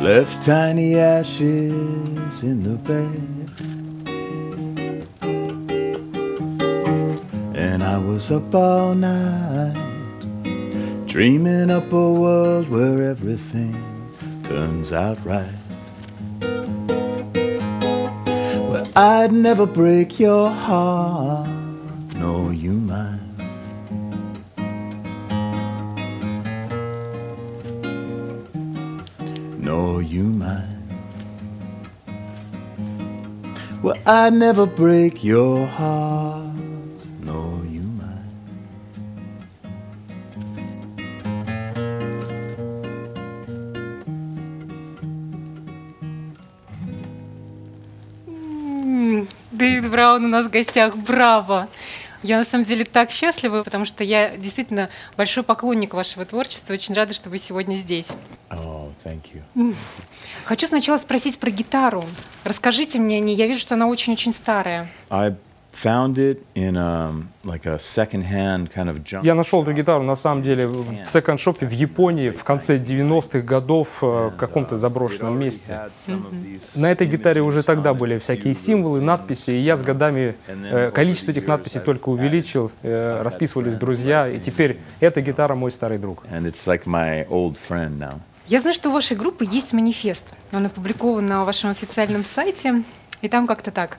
left tiny ashes in the bed. And I was up all night, dreaming up a world where everything turns out right. Where I'd never break your heart, Nor you mine. Well, I'd never break your heart, Дэвид Браун у нас в гостях. Браво! Я на самом деле так счастлива, потому что я действительно большой поклонник вашего творчества. Очень рада, что вы сегодня здесь. Oh, thank you. Хочу сначала спросить про гитару. Расскажите мне о ней. Я вижу, что она очень-очень старая. I found it in um, like a secondhand kind of junk. Я нашел эту гитару на самом деле в секонд-шопе в Японии в конце 90-х годов э, в каком-то заброшенном месте. На этой гитаре уже тогда были всякие символы, надписи, и я с годами э, количество этих надписей только увеличил, э, расписывались друзья, и теперь эта гитара мой старый друг. And it's like my old friend now. Я знаю, что у вашей группы есть манифест. Он опубликован на вашем официальном сайте. И там как-то так.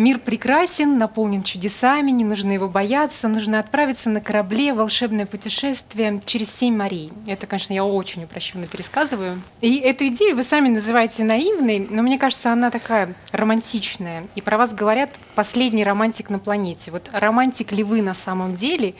Мир прекрасен, наполнен чудесами, не нужно его бояться, нужно отправиться на корабле в волшебное путешествие через семь морей. Это, конечно, я очень упрощенно пересказываю. И эту идею вы сами называете наивной, но мне кажется, она такая романтичная. И про вас говорят последний романтик на планете. Вот романтик ли вы на самом деле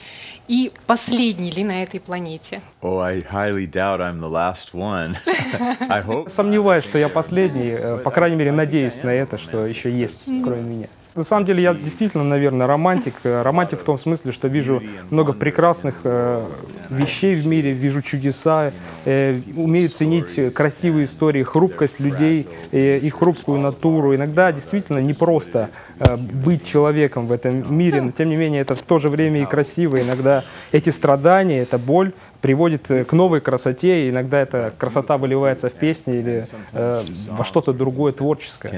и последний ли на этой планете? Oh, I highly doubt I'm the last one. I hope. Сомневаюсь, что я последний, э, по крайней мере, надеюсь на это, что еще есть, кроме меня. На самом деле я действительно, наверное, романтик. Э, Романтик в том смысле, что вижу много прекрасных э, вещей в мире, вижу чудеса, э, умею ценить красивые истории, хрупкость людей, э, их хрупкую натуру. Иногда действительно непросто э, быть человеком в этом мире, но тем не менее это в то же время и красиво. Иногда эти страдания, эта боль приводит э, к новой красоте, и иногда эта красота выливается в песни или э, во что-то другое творческое.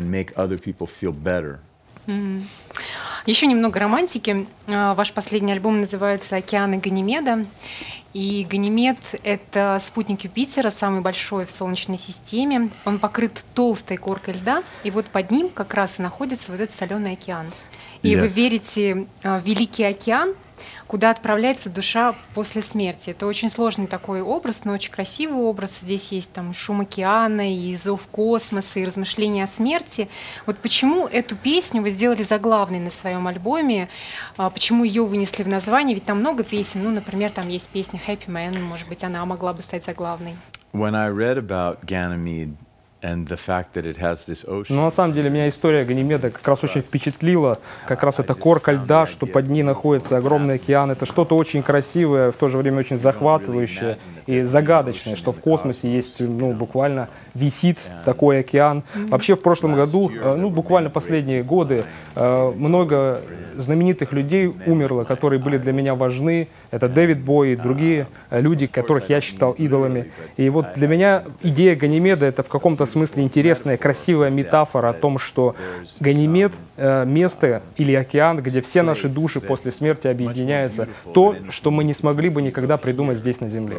Better. Еще немного романтики. А, Ваш последний альбом называется «Океаны Ганимеда». И Ганимед — это спутник Юпитера, самый большой в Солнечной системе. Он покрыт толстой коркой льда, и вот под ним как раз и находится вот этот соленый океан. И вы Yes. верите а, в Великий океан, куда отправляется душа после смерти. Это очень сложный такой образ, но очень красивый образ. Здесь есть там шум океана, и зов космоса, и размышления о смерти. Вот почему эту песню вы сделали заглавной на своем альбоме? А, Почему ее вынесли в название? Ведь там много песен. Ну, например, там есть песня Happy Man, может быть, она могла бы стать заглавной. When I read about Ganymede Но на самом деле меня история Ганимеда как раз очень впечатлила. Как раз это корка льда, что под ней находится огромный океан. Это что-то очень красивое, в то же время очень захватывающее и загадочное, что в космосе есть, ну, буквально висит такой океан. Вообще в прошлом году, э, ну, буквально последние годы, э, много знаменитых людей умерло, которые были для меня важны. Это Дэвид Бой и другие э, люди, которых я считал идолами. И вот для меня идея Ганимеда — это в каком-то смысле интересная, красивая метафора о том, что Ганимед — место или океан, где все наши души после смерти объединяются. То, что мы не смогли бы никогда придумать здесь на Земле.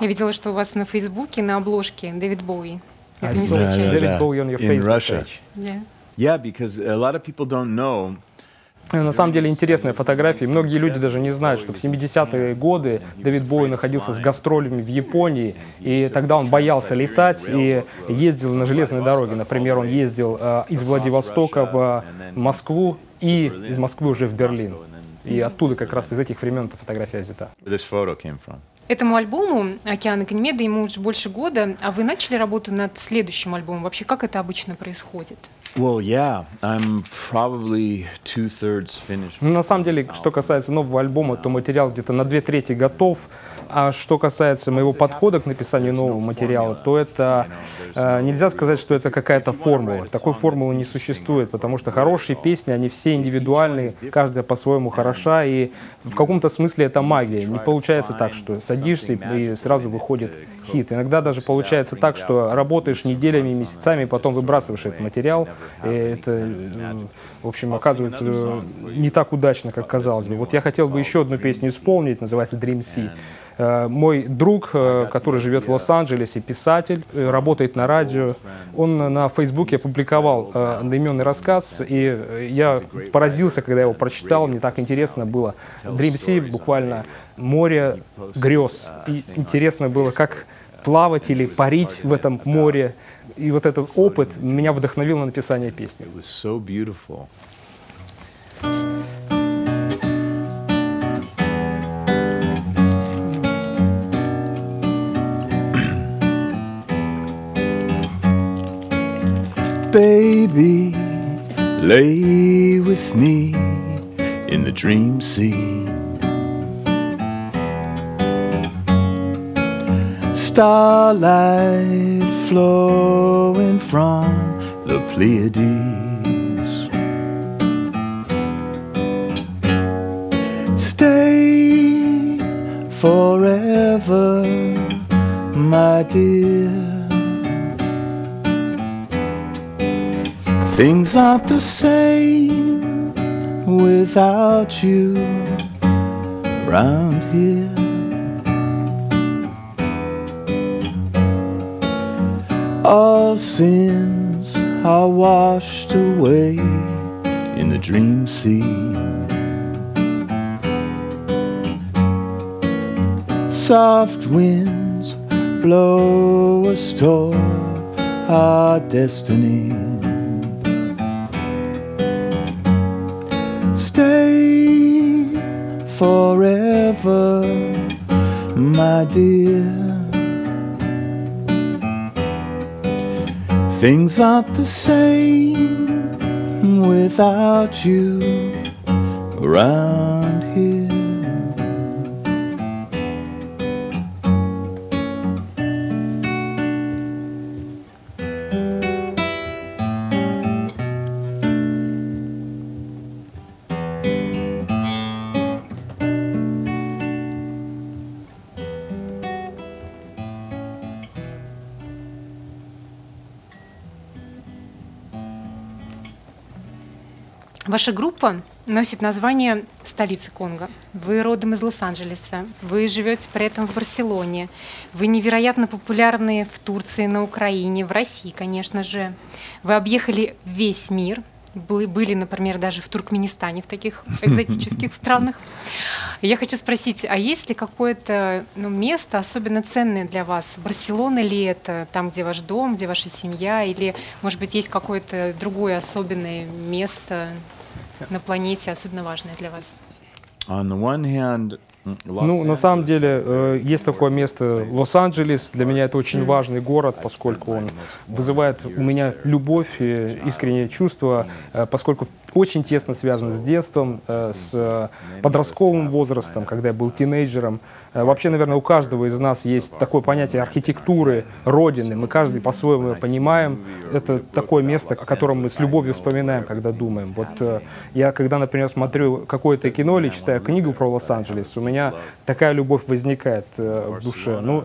Я видела, что у вас на Фейсбуке на обложке Дэвид Боуи. Это не случайно. David Да-да-да. Bowie on your Facebook page. Yeah. Yeah, because a lot of people don't know Э, На самом деле интересная фотография. Многие люди даже не знают, что в 70-е годы Дэвид Боуи находился с гастролями в Японии, и тогда он боялся летать и ездил на железной дороге. Например, он ездил э, из Владивостока в Москву и из Москвы уже в Берлин. И оттуда как раз из этих времен эта фотография взята. Этому альбому «Океан Ганимеда» ему уже больше года, а вы начали работу над следующим альбомом. Вообще, как это обычно происходит? Well, yeah, I'm probably two thirds finished. На самом деле, что касается нового альбома, то материал где-то на две трети готов. А что касается моего подхода к написанию нового материала, то это э, нельзя сказать, что это какая-то формула. Такой формулы не существует, потому что хорошие песни, они все индивидуальные, каждая по-своему хороша, и в каком-то смысле это магия. Не получается так, что садишься и сразу выходит хит. Иногда даже получается так, что работаешь неделями, месяцами, потом выбрасываешь этот материал, и это, э, в общем, оказывается не так удачно, как казалось бы. Вот я хотел бы еще одну песню исполнить, называется Dream Sea. Э, Мой друг, э, который живет в Лос-Анджелесе, писатель, работает на радио, он на Фейсбуке опубликовал одноименный рассказ, и я поразился, когда его прочитал, мне так интересно было. Dream Sea буквально море грез. И интересно было, как плавать или парить в этом море. И вот этот опыт меня вдохновил на написание песни. Baby, lay with me in the dream sea. Starlight flowing from the Pleiades. Stay forever, my dear. Things aren't the same without you around here. All sins are washed away in the dream sea. Soft winds blow us toward our destiny. Stay forever, my dear. Things aren't the same without you around Ваша группа носит название столицы Конго. Вы родом из Лос-Анджелеса, вы живете при этом в Барселоне, вы невероятно популярны в Турции, на Украине, в России, конечно же. Вы объехали весь мир, были, например, даже в Туркменистане, в таких экзотических странах. Я хочу спросить, а есть ли какое-то ну, место особенно ценное для вас? Барселона ли это, там, где ваш дом, где ваша семья, или, может быть, есть какое-то другое особенное место на планете, особенно важное для вас? Ну, на самом деле, э, есть такое место Лос-Анджелес. Для меня это очень важный город, поскольку он вызывает у меня любовь и искреннее чувство, э, поскольку очень тесно связан с детством, э, с подростковым возрастом, когда я был тинейджером. Э, Вообще, наверное, у каждого из нас есть такое понятие архитектуры Родины. Мы каждый по-своему ее понимаем. Это такое место, о котором мы с любовью вспоминаем, когда думаем. Вот э, я, когда, например, смотрю какое-то кино или читаю книгу про Лос-Анджелес, у меня такая любовь возникает э, в душе. Ну,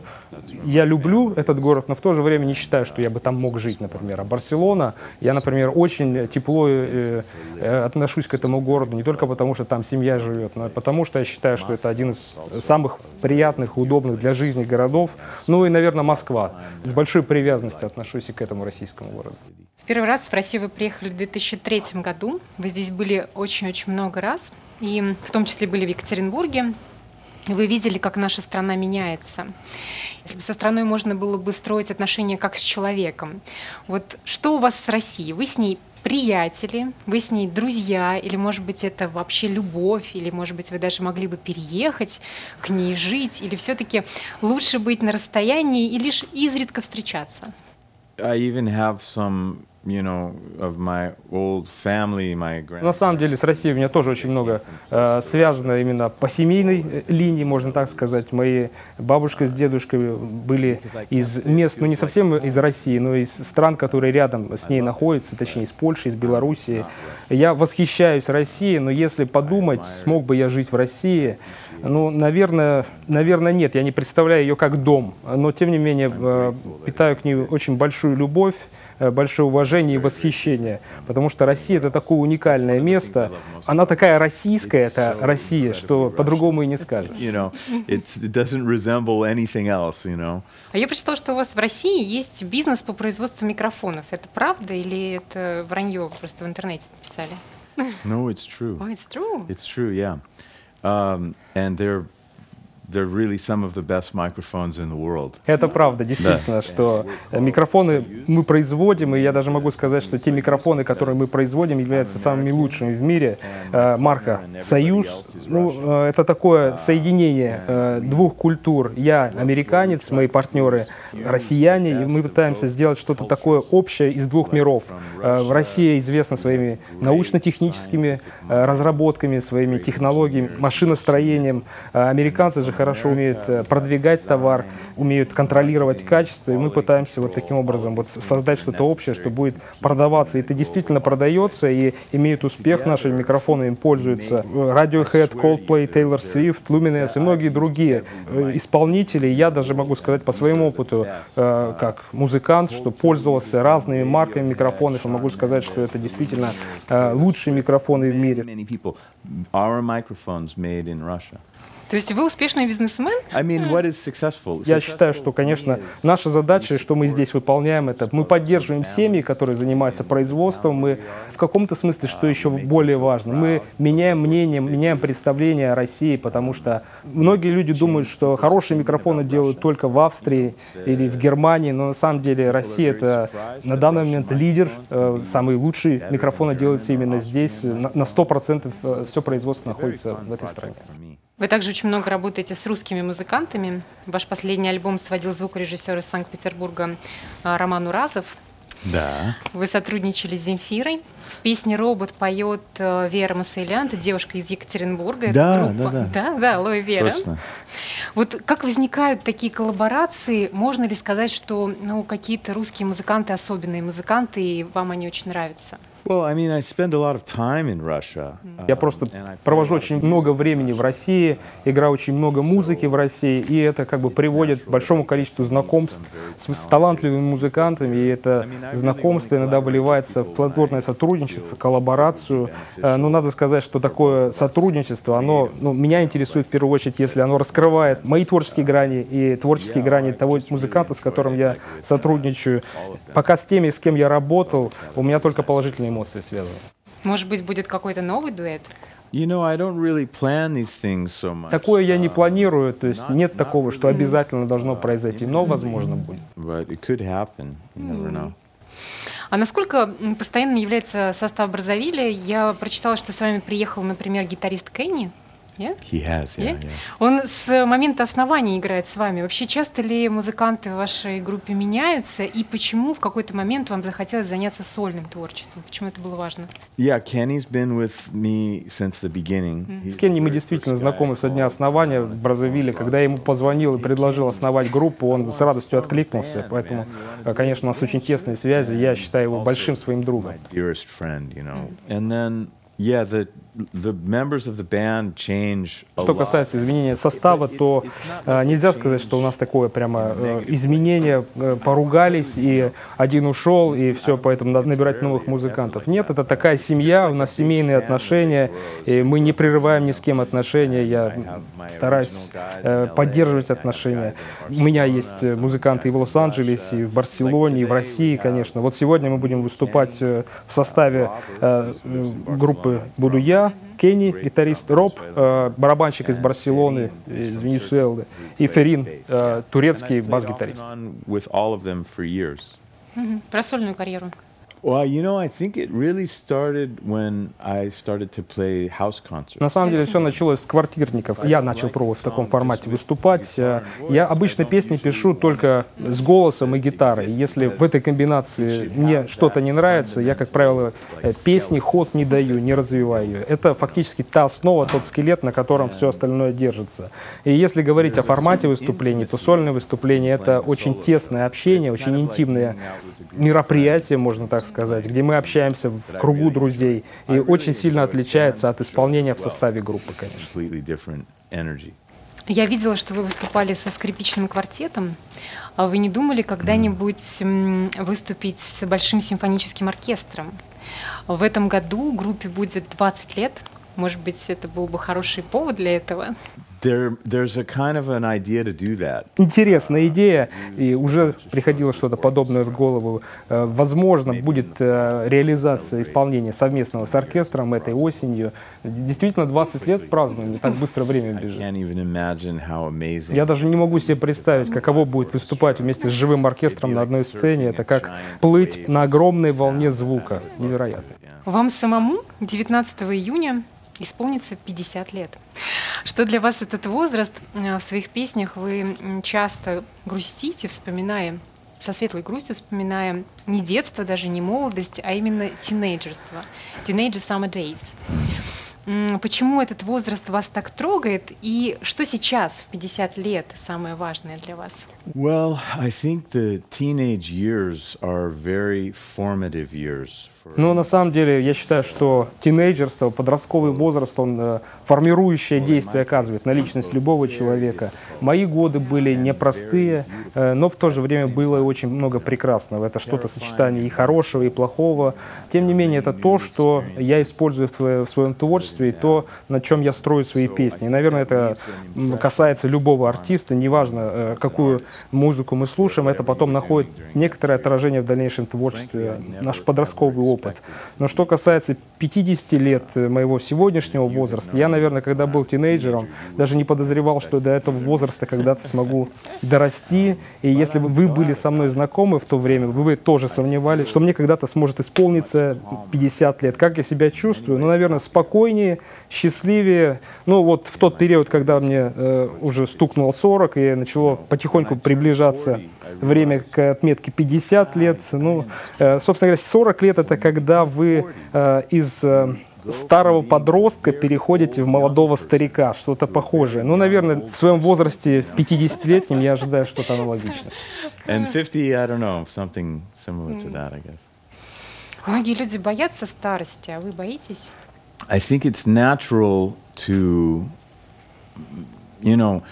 я люблю этот город, но в то же время не считаю, что я бы там мог жить, например. А Барселона, я, например, очень тепло э, э, отношусь к этому городу, не только потому, что там семья живет, но и потому, что я считаю, что это один из самых приятных, удобных для жизни городов. Ну и, наверное, Москва. С большой привязанностью отношусь и к этому российскому городу. В первый раз в Россию вы приехали в 2003 году. Вы здесь были очень-очень много раз. И в том числе были в Екатеринбурге. Вы видели, как наша страна меняется. Со страной можно было бы строить отношения как с человеком. Вот что у вас с Россией? Вы с ней приятели, вы с ней друзья, или, может быть, это вообще любовь, или, может быть, вы даже могли бы переехать к ней жить, или все-таки лучше быть на расстоянии и лишь изредка встречаться? I even have some На самом деле с Россией у меня тоже очень много э, связано именно по семейной э, линии, можно так сказать. Мои бабушка с дедушкой были из мест, ну не совсем из России, но из стран, которые рядом с ней находятся, точнее из Польши, из Белоруссии. Я восхищаюсь Россией, но если подумать, смог бы я жить в России, ну, наверное, наверное, нет. Я не представляю ее как дом. Но, тем не менее, э, питаю к ней очень большую любовь, э, большое уважение и восхищение. Потому что Россия – это такое уникальное место. Она такая российская, это Россия, что по-другому и не скажешь. А я прочитала, что у вас в России есть бизнес по производству микрофонов. Это правда или это вранье просто в интернете написали? No, it's true. Oh, it's true. It's true, yeah. Um, and they're they're really some of the best microphones in the world. Это правда, действительно, что э, микрофоны мы производим, и я даже могу сказать, что те микрофоны, которые мы производим, являются самыми лучшими в мире. Э, Марка «Союз», ну, э, это такое соединение двух культур. Я американец, мои партнеры россияне, и мы пытаемся сделать что-то такое общее из двух миров. Россия известна своими научно-техническими разработками, своими технологиями, машиностроением. Американцы же хорошо умеют э, продвигать товар, умеют контролировать качество, и мы пытаемся вот таким образом вот создать что-то общее, что будет продаваться. И это действительно продается и имеет успех. Нашими микрофонами им пользуются Radiohead, Coldplay, Taylor Swift, Luminous и многие другие э, исполнители. Я даже могу сказать по своему опыту, э, как музыкант, что пользовался разными марками микрофонов, и могу сказать, что это действительно э, лучшие микрофоны в мире. То есть вы успешный бизнесмен? I mean, what is successful? Я считаю, что, конечно, наша задача, что мы здесь выполняем, это мы поддерживаем семьи, которые занимаются производством, мы в каком-то смысле, что еще более важно, мы меняем мнение, меняем представление о России, потому что многие люди думают, что хорошие микрофоны делают только в Австрии или в Германии, но на самом деле Россия это на данный момент лидер, э, самые лучшие микрофоны делаются именно здесь, на на 100% все производство находится в этой стране. Вы также очень много работаете с русскими музыкантами. Ваш последний альбом сводил звукорежиссер из Санкт-Петербурга а, Роман Уразов. Да. Вы сотрудничали с Земфирой. В песне «Робот» поет э, Вера Мусейлян, это девушка из Екатеринбурга. Да, группа. да, да. Да, да, алло, Вера. Точно. Вот как возникают такие коллаборации? Можно ли сказать, что ну, какие-то русские музыканты особенные музыканты, и вам они очень нравятся? Я просто провожу очень много времени в России, играю очень много музыки в России, и это как бы приводит к большому количеству знакомств с, с талантливыми музыкантами, и это знакомство иногда выливается в плодотворное сотрудничество, коллаборацию. Э, Но надо сказать, что такое сотрудничество, оно ну, меня интересует в первую очередь, если оно раскрывает мои творческие грани и творческие грани того музыканта, с которым я сотрудничаю. Пока с теми, с кем я работал, у меня только положительные эмоции связаны. Может быть, будет какой-то новый дуэт? You know, I don't really plan these things so much. Такое я не планирую, то есть нет такого, что обязательно должно произойти, но возможно будет. But it could happen. You never know. А насколько постоянным является состав Бразовиля? Я прочитала, что с вами приехал, например, гитарист Кенни. Нет? He has, yeah, Yeah? yeah. Он с момента основания играет с вами. Вообще часто ли музыканты в вашей группе меняются? И почему в какой-то момент вам захотелось заняться сольным творчеством? Почему это было важно? Yeah, Kenny's been with me since the beginning. С Кенни мы действительно знакомы со дня основания в Бразовиле. Когда я ему позвонил и предложил основать группу, он с радостью откликнулся. Поэтому, э, конечно, у нас очень тесные связи. Я считаю его большим своим другом. dearest friend, you know. And then, yeah, the the members of the band change. a Что касается изменения состава, то э, нельзя сказать, что у нас такое прямо э, изменение, э, поругались, и один ушел, и все, поэтому надо набирать новых музыкантов. Нет, это такая семья, у нас семейные отношения, и мы не прерываем ни с кем отношения, я стараюсь э, поддерживать отношения. У меня есть музыканты и в Лос-Анджелесе, и в Барселоне, и в России, конечно. Вот сегодня мы будем выступать в составе э, группы «Буду я», Кенни, гитарист, Роб, э, барабанщик из Барселоны, из Венесуэлы, и Ферин, э, турецкий бас-гитарист. Про сольную карьеру. Well, you know, I think it really started when I started to play house concerts. На самом деле все началось с квартирников. Я начал пробовать в таком формате выступать. Я обычно песни пишу только с голосом и гитарой. Если в этой комбинации мне что-то не нравится, я, как правило, э, песни ход не даю, не развиваю ее. Это фактически та основа, тот скелет, на котором все остальное держится. И если говорить о формате выступлений, то сольное выступление — это очень тесное общение, очень интимное мероприятие, можно так сказать, где мы общаемся в кругу друзей. И очень сильно отличается от исполнения в составе группы, конечно. Я видела, что вы выступали со скрипичным квартетом. А вы не думали когда-нибудь выступить с большим симфоническим оркестром? В этом году группе будет 20 лет. Может быть, это был бы хороший повод для этого? There, there's a kind of an idea to do that. Интересная идея, и уже приходило что-то подобное в голову. Э, Возможно, будет э, реализация исполнения совместного с оркестром этой осенью. Действительно, 20 лет празднуем, не так быстро время I бежит. can't even imagine how amazing. Я даже не могу себе представить, каково будет выступать вместе с живым оркестром на одной сцене. Это как плыть на огромной волне звука. Невероятно. Вам самому 19 июня исполнится 50 лет. Что для вас этот возраст? Э, В своих песнях вы часто грустите, вспоминая со светлой грустью вспоминая не детство, даже не молодость, а именно тинейджерство. Teenager Summer Days. Почему этот возраст вас так трогает? И что сейчас, в 50 лет, самое важное для вас? Well, I think the teenage years are very formative years for Но на самом деле я считаю, что тинейджерство, подростковый возраст, он э, формирующее действие оказывает на личность любого человека. Мои годы были непростые, э, но в то же время было и очень много прекрасного. Это что-то сочетание и хорошего, и плохого. Тем не менее, это то, что я использую в, своем творчестве, и то, на чем я строю свои песни. И, наверное, это касается любого артиста, неважно, э, какую музыку мы слушаем, это потом находит некоторое отражение в дальнейшем творчестве, наш подростковый опыт. Но что касается 50 лет э, моего сегодняшнего возраста, я, наверное, когда был тинейджером, даже не подозревал, что до этого возраста когда-то смогу дорасти. И если бы вы были со мной знакомы в то время, вы бы тоже сомневались, что мне когда-то сможет исполниться 50 лет. Как я себя чувствую? Ну, наверное, спокойнее, счастливее. Ну, вот в тот период, когда мне э, уже стукнуло 40 и начало потихоньку приближаться время к отметке 50 лет. Ну, э, собственно говоря, 40 лет это когда вы э, из э, старого подростка переходите в молодого старика, что-то похожее. Ну, наверное, в своем возрасте 50-летнем я ожидаю что-то аналогичное. And 50, I don't know, something similar to that, I guess. Многие люди боятся старости, а вы боитесь? I think it's natural to, you know,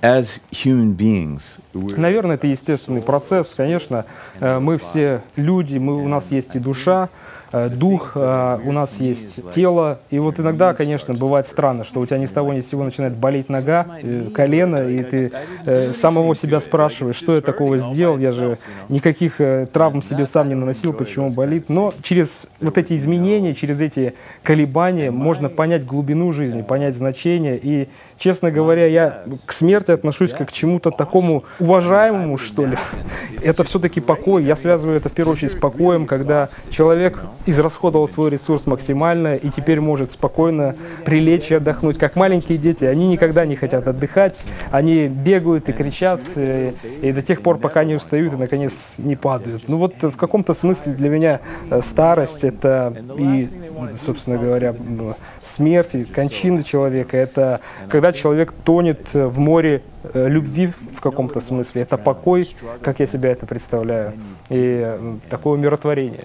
as human beings, we're, Наверное, это естественный процесс. Конечно, э, мы все люди, мы, у нас есть и душа, дух, э, у нас есть тело. И вот иногда, конечно, бывает странно, что у тебя ни с того ни с сего начинает болеть нога, э, колено, и ты э, самого себя спрашиваешь, что я такого сделал, я же никаких э, травм себе сам не наносил, почему болит. Но через вот эти изменения, через эти колебания можно понять глубину жизни, понять значение. И, честно говоря, я к смерти отношусь как к чему-то такому уважаемому, что ли. Это все-таки покой. Я связываю это в первую очередь с покоем, когда человек израсходовал свой ресурс максимально и теперь может спокойно прилечь и отдохнуть. Как маленькие дети, они никогда не хотят отдыхать, они бегают и кричат, э, и до тех пор, пока не устают и, наконец, не падают. Ну вот в каком-то смысле для меня э, старость — это и, собственно говоря, смерть, и кончина человека. Это когда человек тонет в море э, любви в каком-то смысле. Это покой, как я себя это представляю, и такое умиротворение.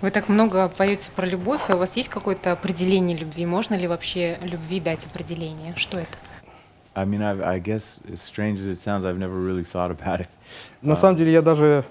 Вы так много поете про любовь, а у вас есть какое-то определение любви? Можно ли вообще любви дать определение? Что это? I mean, I've, I guess, as strange as it sounds, I've never really thought about it. На самом деле я даже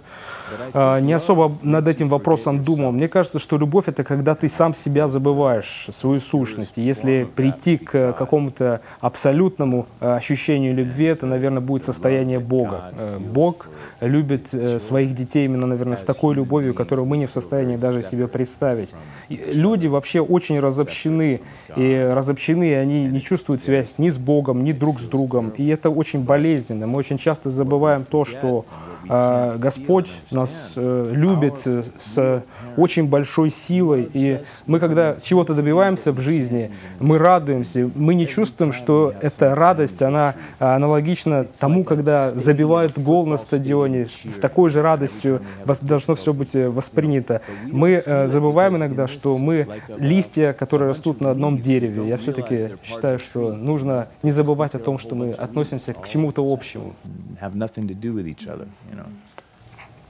а, не особо над этим вопросом думал. Мне кажется, что любовь это когда ты сам себя забываешь, свою сущность. И если прийти к какому-то абсолютному а, ощущению любви, это, наверное, будет состояние Бога. Э, Бог любит э, своих детей именно, наверное, с такой любовью, которую мы не в состоянии даже себе представить. Люди вообще очень разобщены, и разобщены, и они не чувствуют связь ни с Богом, ни друг с другом. И это очень болезненно. Мы очень часто забываем то, что Господь нас э, любит э, с очень большой силой, и мы, когда чего-то добиваемся в жизни, мы радуемся, мы не чувствуем, что эта радость, она аналогична тому, когда забивают гол на стадионе, с, такой же радостью должно все быть э, воспринято. Мы забываем иногда, что мы листья, которые растут на одном дереве. Я все-таки считаю, что нужно не забывать о том, что мы относимся к чему-то общему. Have nothing to do with each other, you know.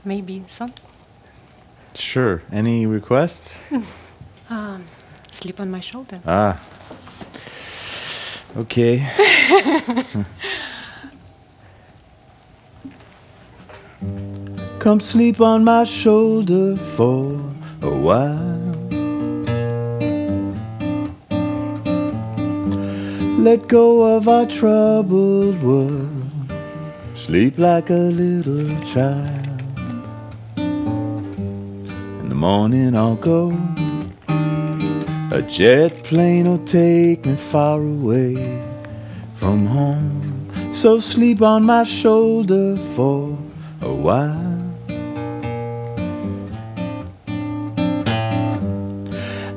Maybe son? Sure. Any requests? um, Sleep on my shoulder. Ah. Okay. Come sleep on my shoulder for a while. Let go of our troubled world. Sleep like a little child. In the morning I'll go. A jet plane will take me far away from home. So sleep on my shoulder for a while.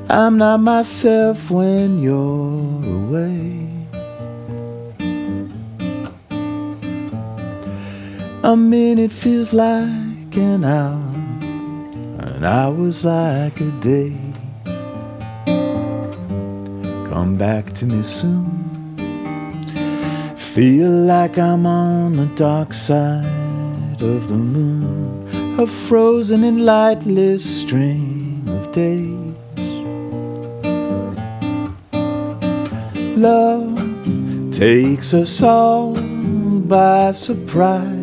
I'm not myself when you're away. A minute feels like an hour, an hour's like a day. Come back to me soon. Feel like I'm on the dark side of the moon, a frozen and lightless string of days. Love takes us all by surprise.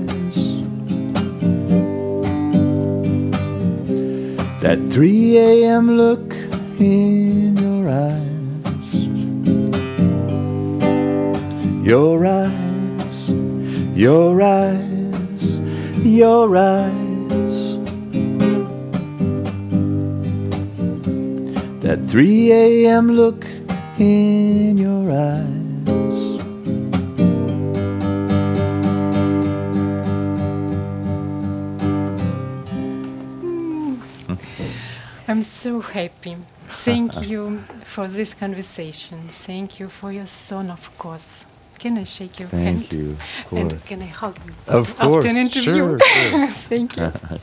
That 3 a.m. look in your eyes. Your eyes, your eyes, your eyes. That 3 a.m. look in your eyes. I'm so happy. Thank you for this conversation. Thank you for your son, of course. Can I shake your hand? Thank you. And can I hug you? Of After course. an interview. Sure, sure. Thank you.